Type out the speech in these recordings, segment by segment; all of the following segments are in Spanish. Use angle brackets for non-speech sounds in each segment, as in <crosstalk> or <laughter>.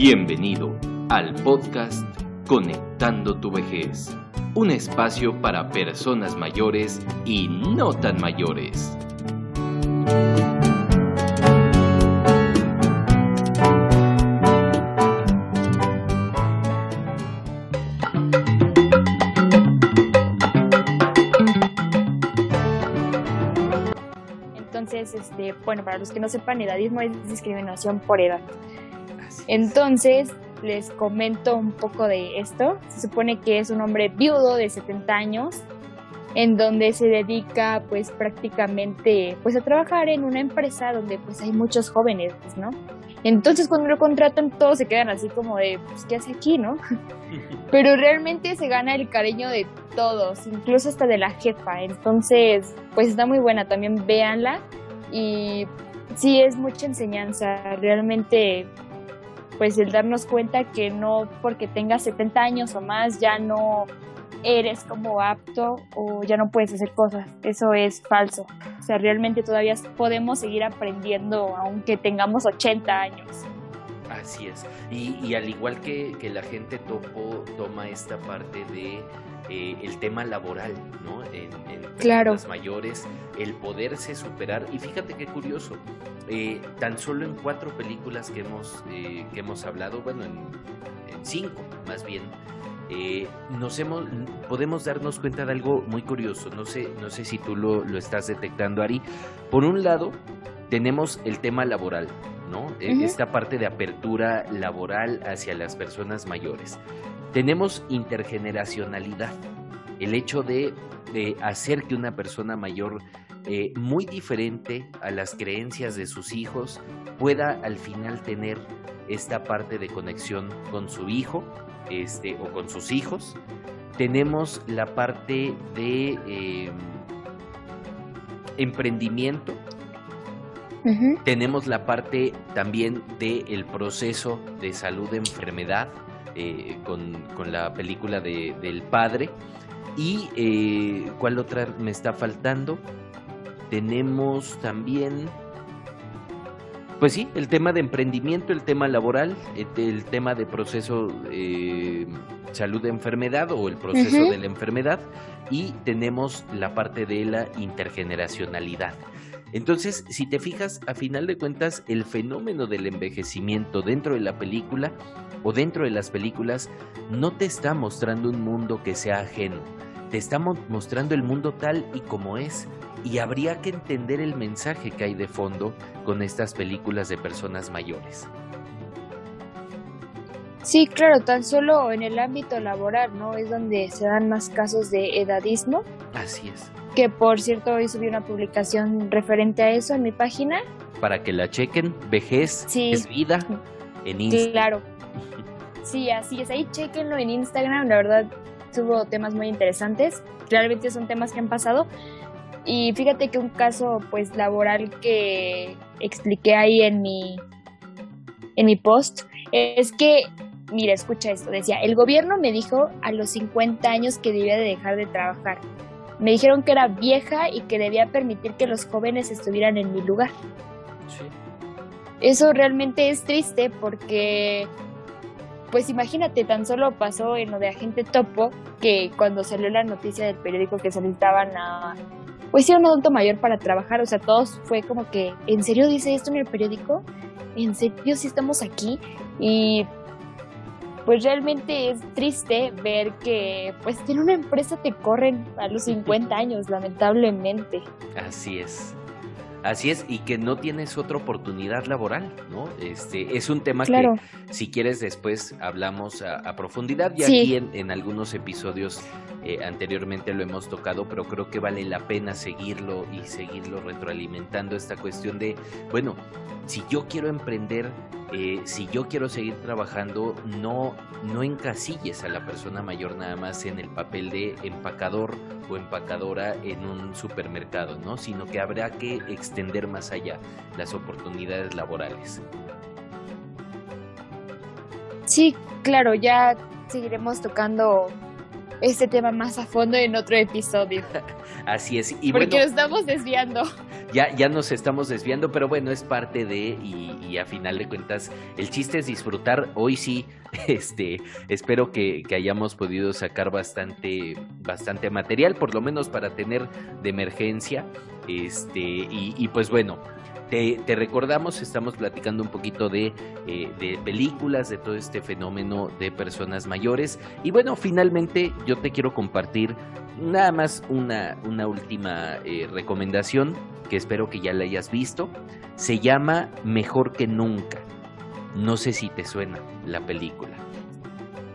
Bienvenido al podcast Conectando tu vejez, un espacio para personas mayores y no tan mayores. Entonces, este, bueno, para los que no sepan, edadismo es discriminación por edad. Entonces, les comento un poco de esto. Se supone que es un hombre viudo de 70 años, en donde se dedica pues prácticamente pues a trabajar en una empresa donde pues hay muchos jóvenes, ¿no? Entonces cuando lo contratan todos se quedan así como de, pues ¿qué hace aquí, no? <laughs> Pero realmente se gana el cariño de todos, incluso hasta de la jefa. Entonces, pues está muy buena, también véanla. Y sí, es mucha enseñanza. Realmente pues el darnos cuenta que no porque tengas 70 años o más ya no eres como apto o ya no puedes hacer cosas. Eso es falso. O sea, realmente todavía podemos seguir aprendiendo aunque tengamos 80 años. Así es. Y, al igual que, que, la gente topo toma esta parte de eh, el tema laboral, ¿no? En, claro. personas mayores, el poderse superar. Y fíjate qué curioso, eh, tan solo en cuatro películas que hemos, eh, que hemos hablado, bueno, en, cinco más bien, nos hemos, podemos darnos cuenta de algo muy curioso. No sé, no sé si tú lo, lo estás detectando, Ari. Por un lado, tenemos el tema laboral, ¿no? Esta parte de apertura laboral hacia las personas mayores. Tenemos intergeneracionalidad, el hecho de, hacer que una persona mayor eh, muy diferente a las creencias de sus hijos pueda al final tener esta parte de conexión con su hijo este, o con sus hijos. Tenemos la parte de em, emprendimiento. Tenemos la parte también del proceso de salud de enfermedad eh, con, la película de, del padre. Y eh, cuál otra me está faltando. Tenemos también, pues sí, el tema de emprendimiento, el tema laboral, eh, el, tema de proceso salud de enfermedad o el proceso de la enfermedad. Y tenemos la parte de la intergeneracionalidad. Entonces, si te fijas, a final de cuentas, el fenómeno del envejecimiento dentro de la película o dentro de las películas no te está mostrando un mundo que sea ajeno, te está mostrando el mundo tal y como es. Y habría que entender el mensaje que hay de fondo con estas películas de personas mayores. Sí, claro, tan solo en el ámbito laboral, ¿no? Es donde se dan más casos de edadismo. Así es que por cierto hoy subí una publicación referente a eso en mi página. Para que la chequen, vejez es vida en Instagram. Claro. Sí, así es, ahí chequenlo en Instagram, la verdad subo temas muy interesantes, realmente son temas que han pasado. Y fíjate que un caso pues laboral que expliqué ahí en mi en mi post es que mira, escucha esto, decía, el gobierno me dijo a los 50 años que debía de dejar de trabajar. Me dijeron que era vieja y que debía permitir que los jóvenes estuvieran en mi lugar. Eso realmente es triste porque, pues imagínate, tan solo pasó en lo de Agente Topo, que cuando salió la noticia del periódico que se necesitaban a, pues sí, un adulto mayor para trabajar, o sea, todos fue como que, ¿en serio dice esto en el periódico? ¿En serio sí estamos aquí? Y pues realmente es triste ver que pues en una empresa te corren a los <laughs> 50 años, lamentablemente. Así es. Así es, y que no tienes otra oportunidad laboral, ¿no? Este es un tema que, si quieres, después hablamos a, profundidad. Y aquí en, algunos episodios eh, anteriormente lo hemos tocado, pero creo que vale la pena seguirlo y seguirlo retroalimentando esta cuestión de, bueno, si yo quiero emprender, eh, si yo quiero seguir trabajando, no, no encasilles a la persona mayor nada más en el papel de empacador o empacadora en un supermercado, ¿no? Sino que habrá que extender más allá las oportunidades laborales. Sí, claro, ya seguiremos tocando este tema más a fondo en otro episodio. <laughs> Así es. Y Porque nos estamos desviando. Ya, ya nos estamos desviando, pero bueno, es parte de, y, a final de cuentas, el chiste es disfrutar. Hoy sí, <laughs> este, espero que, que, hayamos podido sacar bastante, bastante material, por lo menos para tener de emergencia. Este, y, pues bueno, te, recordamos, estamos platicando un poquito de, eh, de, películas, de todo este fenómeno de personas mayores. Y bueno, finalmente yo te quiero compartir nada más una, una última eh, recomendación que espero que ya la hayas visto. Se llama Mejor que Nunca. No sé si te suena la película.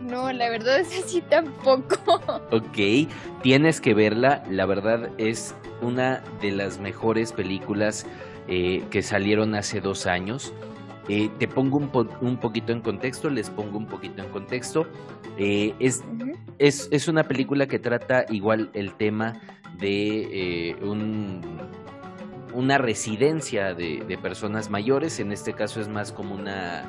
No, la verdad es así tampoco. <laughs> Ok, tienes que verla. La verdad es una de las mejores películas eh, que salieron hace dos años. Eh, te pongo un, un, poquito en contexto, les pongo un poquito en contexto. Eh, es, es, es, una película que trata igual el tema de un, una residencia de, de, personas mayores, en este caso es más como una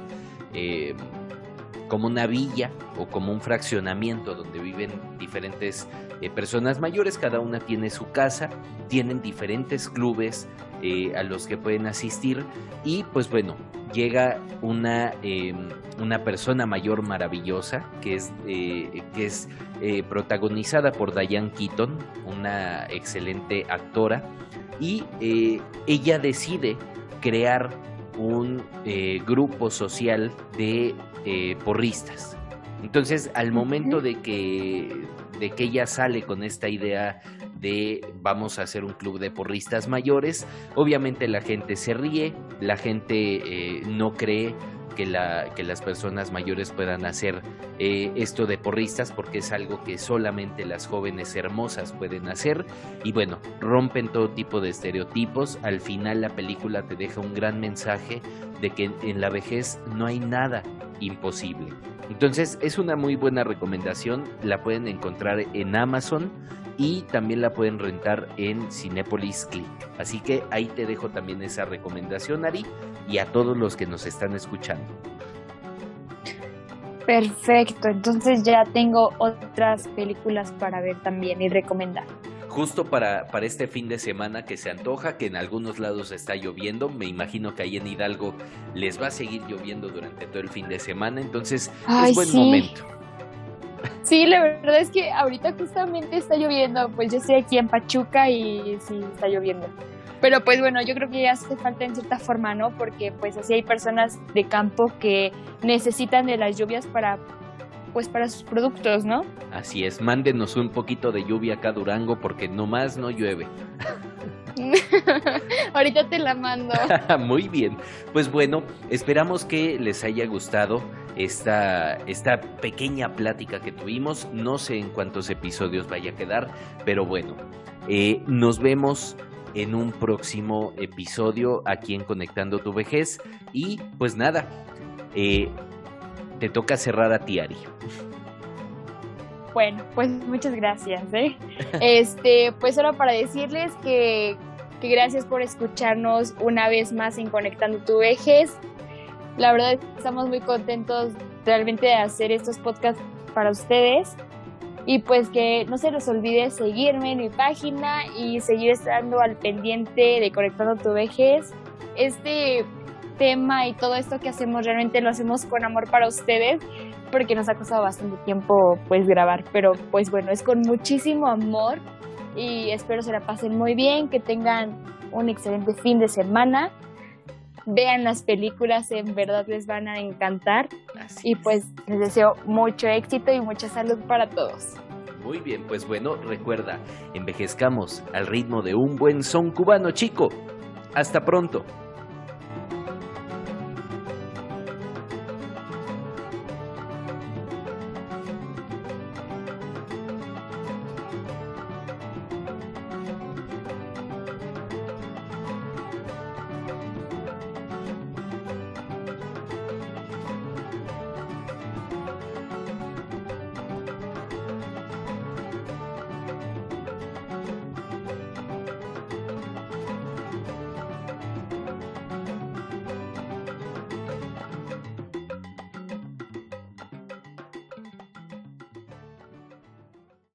como una villa o como un fraccionamiento donde viven diferentes personas mayores, cada una tiene su casa, tienen diferentes clubes, eh, a los que pueden asistir. Y pues bueno, llega una, em, una persona mayor maravillosa que es, eh, que es eh, protagonizada por Diane Keaton, una excelente actora, y ella decide crear un grupo social de porristas. Entonces, al momento de que, de que ella sale con esta idea de vamos a hacer un club de porristas mayores. Obviamente la gente se ríe, la gente eh, no cree que, la, que, las personas mayores puedan hacer eh, esto de porristas porque es algo que solamente las jóvenes hermosas pueden hacer y bueno, rompen todo tipo de estereotipos. Al final la película te deja un gran mensaje de que en la vejez no hay nada imposible. Entonces es una muy buena recomendación, la pueden encontrar en Amazon y también la pueden rentar en Cinepolis Click. Así que ahí te dejo también esa recomendación, Ari, y a todos los que nos están escuchando. Perfecto, entonces ya tengo otras películas para ver también y recomendar. Justo para, para este fin de semana que se antoja, que en algunos lados está lloviendo, me imagino que ahí en Hidalgo les va a seguir lloviendo durante todo el fin de semana, entonces es buen momento. Sí, la verdad es que ahorita justamente está lloviendo, pues yo estoy aquí en Pachuca y sí, está lloviendo. Pero pues bueno, yo creo que ya hace falta en cierta forma, ¿no? Porque pues así hay personas de campo que necesitan de las lluvias para pues para sus productos, ¿no? Así es, mándenos un poquito de lluvia acá Durango porque nomás no llueve. <laughs> Ahorita te la mando. <laughs> Muy bien. Pues bueno, esperamos que les haya gustado esta, esta pequeña plática que tuvimos. No sé en cuántos episodios vaya a quedar, pero bueno, eh, nos vemos en un próximo episodio aquí en Conectando tu Vejez. Y pues nada, eh, te toca cerrar a ti, Ari. Bueno, pues muchas gracias. ¿eh? <laughs> Este, pues solo para decirles que, que gracias por escucharnos una vez más en Conectando tu Vejez. La verdad estamos muy contentos realmente de hacer estos podcasts para ustedes. Y pues que no se les olvide seguirme en mi página y seguir estando al pendiente de Conectando tu Vejez. Este tema y todo esto que hacemos realmente lo hacemos con amor para ustedes porque nos ha costado bastante tiempo pues grabar, pero pues bueno, es con muchísimo amor y espero se la pasen muy bien, que tengan un excelente fin de semana vean las películas, en verdad les van a encantar. y pues les deseo mucho éxito y mucha salud para todos. Muy bien, pues bueno, recuerda, envejezcamos al ritmo de un buen son cubano chico. Hasta pronto.